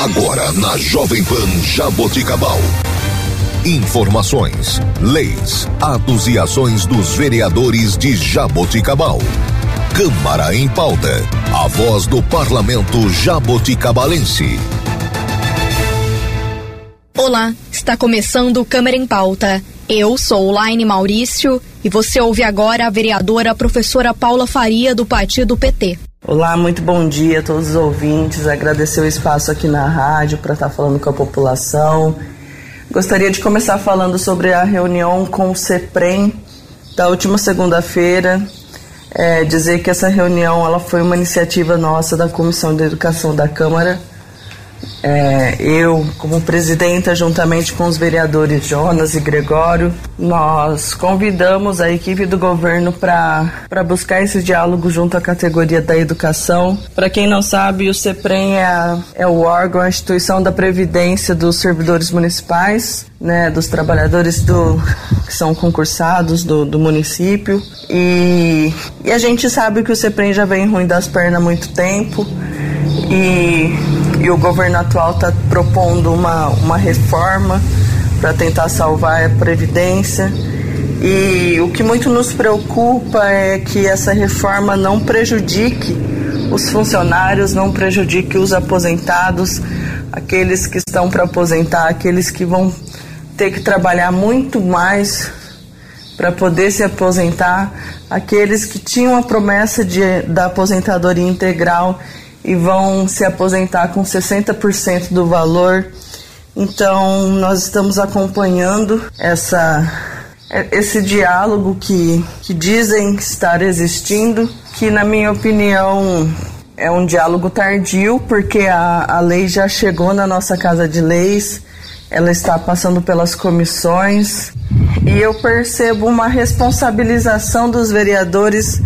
Agora na Jovem Pan Jaboticabal. Informações, leis, atos e ações dos vereadores de Jaboticabal. Câmara em pauta. A voz do parlamento jaboticabalense. Olá, está começando Câmara em Pauta. Eu sou Laine Maurício e você ouve agora a vereadora professora Paula Faria do partido PT. Olá, muito bom dia a todos os ouvintes. Agradecer o espaço aqui na rádio para estar falando com a população. Gostaria de começar falando sobre a reunião com o CEPREM da última segunda-feira. É, dizer que essa reunião ela foi uma iniciativa nossa da Comissão de Educação da Câmara é, eu, como presidenta, juntamente com os vereadores Jonas e Gregório, nós convidamos a equipe do governo para buscar esse diálogo junto à categoria da educação. Para quem não sabe, o CEPREM é, é o órgão, a instituição da previdência dos servidores municipais, né, dos trabalhadores do, que são concursados do, do município. E, e a gente sabe que o CEPREM já vem ruim das pernas há muito tempo. E e o governo atual está propondo uma, uma reforma para tentar salvar a Previdência. E o que muito nos preocupa é que essa reforma não prejudique os funcionários, não prejudique os aposentados, aqueles que estão para aposentar, aqueles que vão ter que trabalhar muito mais para poder se aposentar, aqueles que tinham a promessa de, da aposentadoria integral e vão se aposentar com 60% do valor. Então, nós estamos acompanhando essa esse diálogo que, que dizem estar existindo, que na minha opinião é um diálogo tardio, porque a, a lei já chegou na nossa casa de leis, ela está passando pelas comissões, e eu percebo uma responsabilização dos vereadores,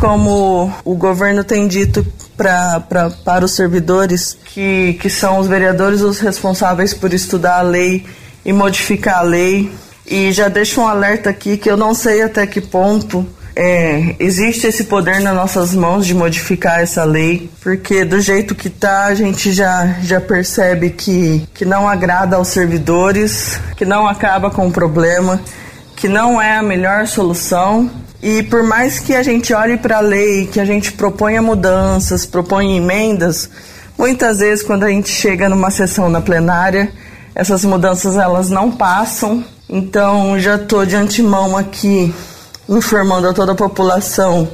como o governo tem dito pra, pra, para os servidores, que, que são os vereadores os responsáveis por estudar a lei e modificar a lei. E já deixo um alerta aqui que eu não sei até que ponto é, existe esse poder nas nossas mãos de modificar essa lei, porque do jeito que tá, a gente já, já percebe que, que não agrada aos servidores, que não acaba com o problema, que não é a melhor solução e por mais que a gente olhe para a lei, que a gente proponha mudanças, proponha emendas, muitas vezes quando a gente chega numa sessão na plenária, essas mudanças elas não passam. Então já estou de antemão aqui informando a toda a população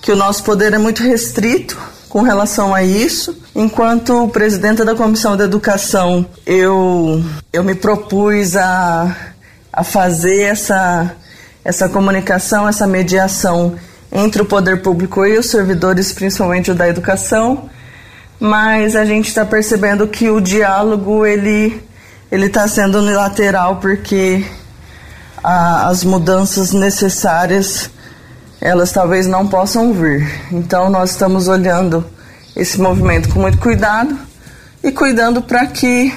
que o nosso poder é muito restrito com relação a isso. Enquanto presidenta da Comissão de Educação, eu, eu me propus a, a fazer essa essa comunicação, essa mediação entre o poder público e os servidores, principalmente o da educação, mas a gente está percebendo que o diálogo ele ele está sendo unilateral porque a, as mudanças necessárias elas talvez não possam vir. Então nós estamos olhando esse movimento com muito cuidado e cuidando para que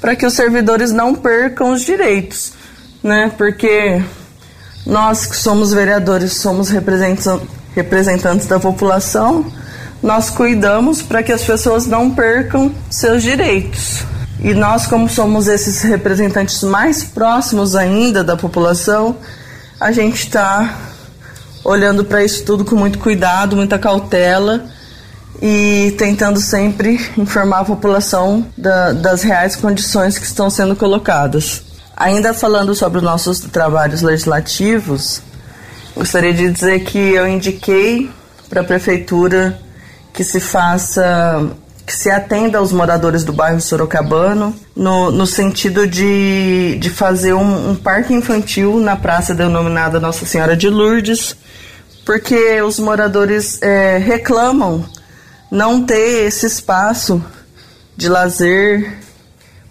para que os servidores não percam os direitos né? Porque nós que somos vereadores, somos representantes da população, nós cuidamos para que as pessoas não percam seus direitos. E nós, como somos esses representantes mais próximos ainda da população, a gente está olhando para isso tudo com muito cuidado, muita cautela e tentando sempre informar a população da, das reais condições que estão sendo colocadas. Ainda falando sobre os nossos trabalhos legislativos, gostaria de dizer que eu indiquei para a prefeitura que se faça, que se atenda aos moradores do bairro Sorocabano, no, no sentido de, de fazer um, um parque infantil na praça denominada Nossa Senhora de Lourdes, porque os moradores é, reclamam não ter esse espaço de lazer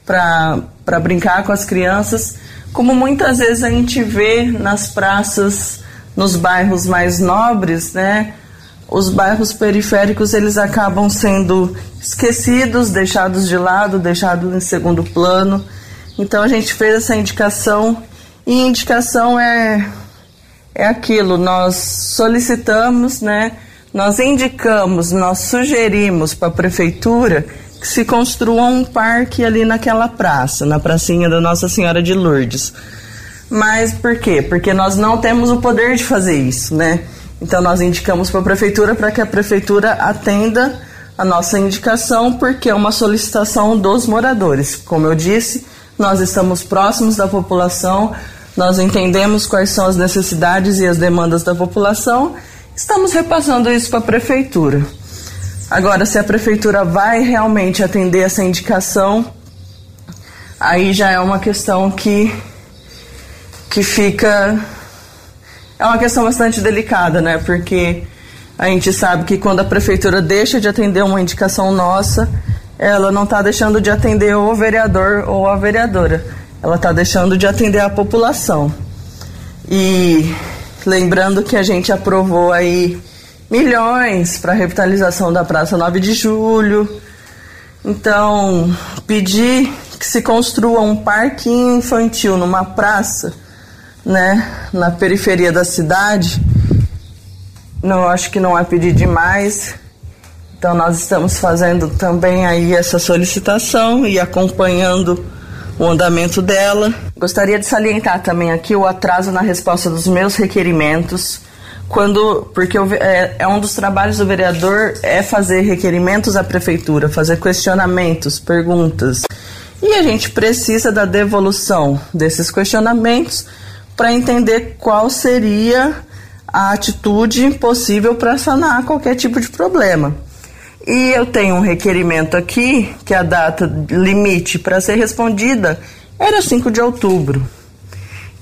para brincar com as crianças, como muitas vezes a gente vê nas praças, nos bairros mais nobres, né? Os bairros periféricos eles acabam sendo esquecidos, deixados de lado, deixados em segundo plano. Então a gente fez essa indicação e indicação é é aquilo, nós solicitamos, né? Nós indicamos, nós sugerimos para a prefeitura que se construa um parque ali naquela praça, na pracinha da Nossa Senhora de Lourdes. Mas por quê? Porque nós não temos o poder de fazer isso, né? Então nós indicamos para a prefeitura para que a prefeitura atenda a nossa indicação, porque é uma solicitação dos moradores. Como eu disse, nós estamos próximos da população, nós entendemos quais são as necessidades e as demandas da população, estamos repassando isso para a prefeitura. Agora, se a prefeitura vai realmente atender essa indicação, aí já é uma questão que, que fica. É uma questão bastante delicada, né? Porque a gente sabe que quando a prefeitura deixa de atender uma indicação nossa, ela não está deixando de atender o vereador ou a vereadora, ela está deixando de atender a população. E lembrando que a gente aprovou aí milhões para a revitalização da Praça 9 de Julho. Então, pedir que se construa um parquinho infantil numa praça, né, na periferia da cidade, não acho que não é pedir demais. Então nós estamos fazendo também aí essa solicitação e acompanhando o andamento dela. Gostaria de salientar também aqui o atraso na resposta dos meus requerimentos, quando porque eu, é, é um dos trabalhos do vereador é fazer requerimentos à prefeitura, fazer questionamentos, perguntas. E a gente precisa da devolução desses questionamentos para entender qual seria a atitude possível para sanar qualquer tipo de problema. E eu tenho um requerimento aqui que a data limite para ser respondida era 5 de outubro.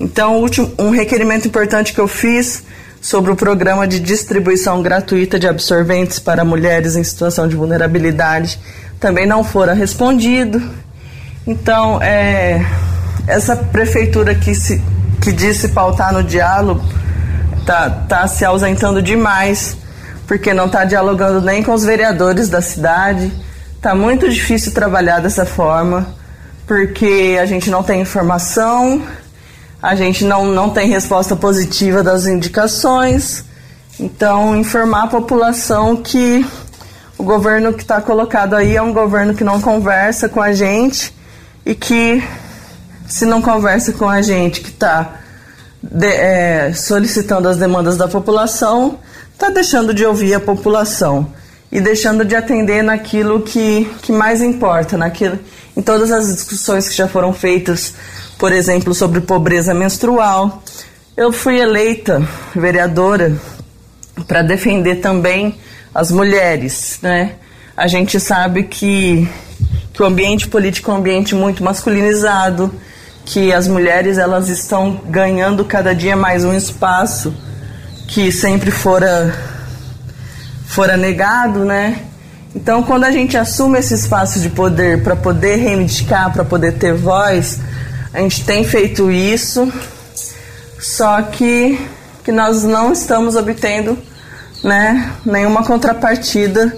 Então, um requerimento importante que eu fiz sobre o programa de distribuição gratuita de absorventes para mulheres em situação de vulnerabilidade também não fora respondido. Então, é, essa prefeitura que, se, que disse pautar no diálogo está tá se ausentando demais porque não está dialogando nem com os vereadores da cidade. Está muito difícil trabalhar dessa forma, porque a gente não tem informação, a gente não, não tem resposta positiva das indicações. Então, informar a população que o governo que está colocado aí é um governo que não conversa com a gente e que, se não conversa com a gente que está é, solicitando as demandas da população, está deixando de ouvir a população e deixando de atender naquilo que, que mais importa, naquilo, em todas as discussões que já foram feitas, por exemplo, sobre pobreza menstrual. Eu fui eleita vereadora para defender também as mulheres, né? A gente sabe que, que o ambiente político é um ambiente muito masculinizado, que as mulheres elas estão ganhando cada dia mais um espaço que sempre fora fora negado, né? Então, quando a gente assume esse espaço de poder para poder reivindicar, para poder ter voz, a gente tem feito isso, só que, que nós não estamos obtendo né, nenhuma contrapartida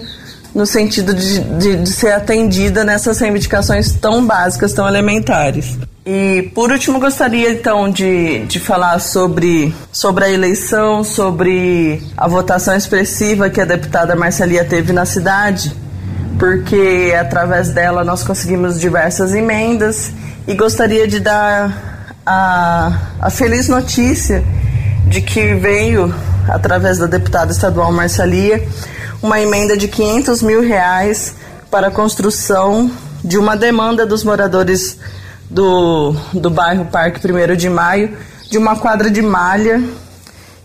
no sentido de, de, de ser atendida nessas reivindicações tão básicas, tão elementares. E por último, gostaria então de, de falar sobre, sobre a eleição, sobre a votação expressiva que a deputada Marcelia teve na cidade, porque através dela nós conseguimos diversas emendas e gostaria de dar a, a feliz notícia de que veio, através da deputada estadual Marcelia, uma emenda de 500 mil reais para a construção de uma demanda dos moradores do, do bairro Parque 1 de Maio de uma quadra de malha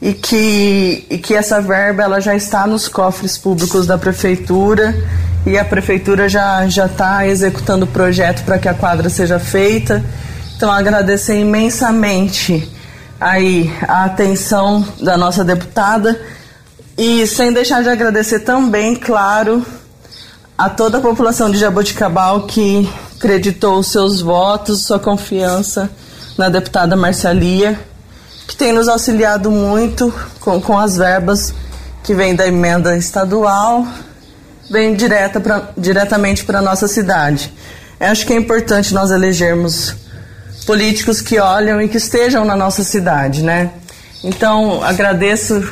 e que, e que essa verba ela já está nos cofres públicos da prefeitura e a prefeitura já já está executando o projeto para que a quadra seja feita. Então agradecer imensamente aí a atenção da nossa deputada e sem deixar de agradecer também, claro, a toda a população de Jaboticabal que acreditou seus votos, sua confiança na deputada Marcelia, que tem nos auxiliado muito com, com as verbas que vêm da emenda estadual, vem direta pra, diretamente para a nossa cidade. Eu acho que é importante nós elegermos políticos que olham e que estejam na nossa cidade, né? Então, agradeço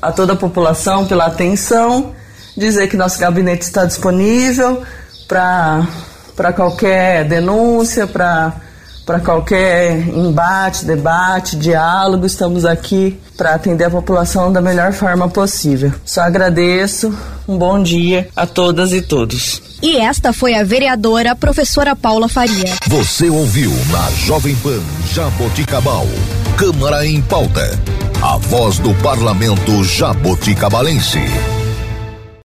a toda a população pela atenção, dizer que nosso gabinete está disponível, para qualquer denúncia, para para qualquer embate, debate, diálogo, estamos aqui para atender a população da melhor forma possível. Só agradeço, um bom dia a todas e todos. E esta foi a vereadora professora Paula Faria. Você ouviu na Jovem Pan Jaboticabal, Câmara em Pauta, a voz do parlamento jaboticabalense.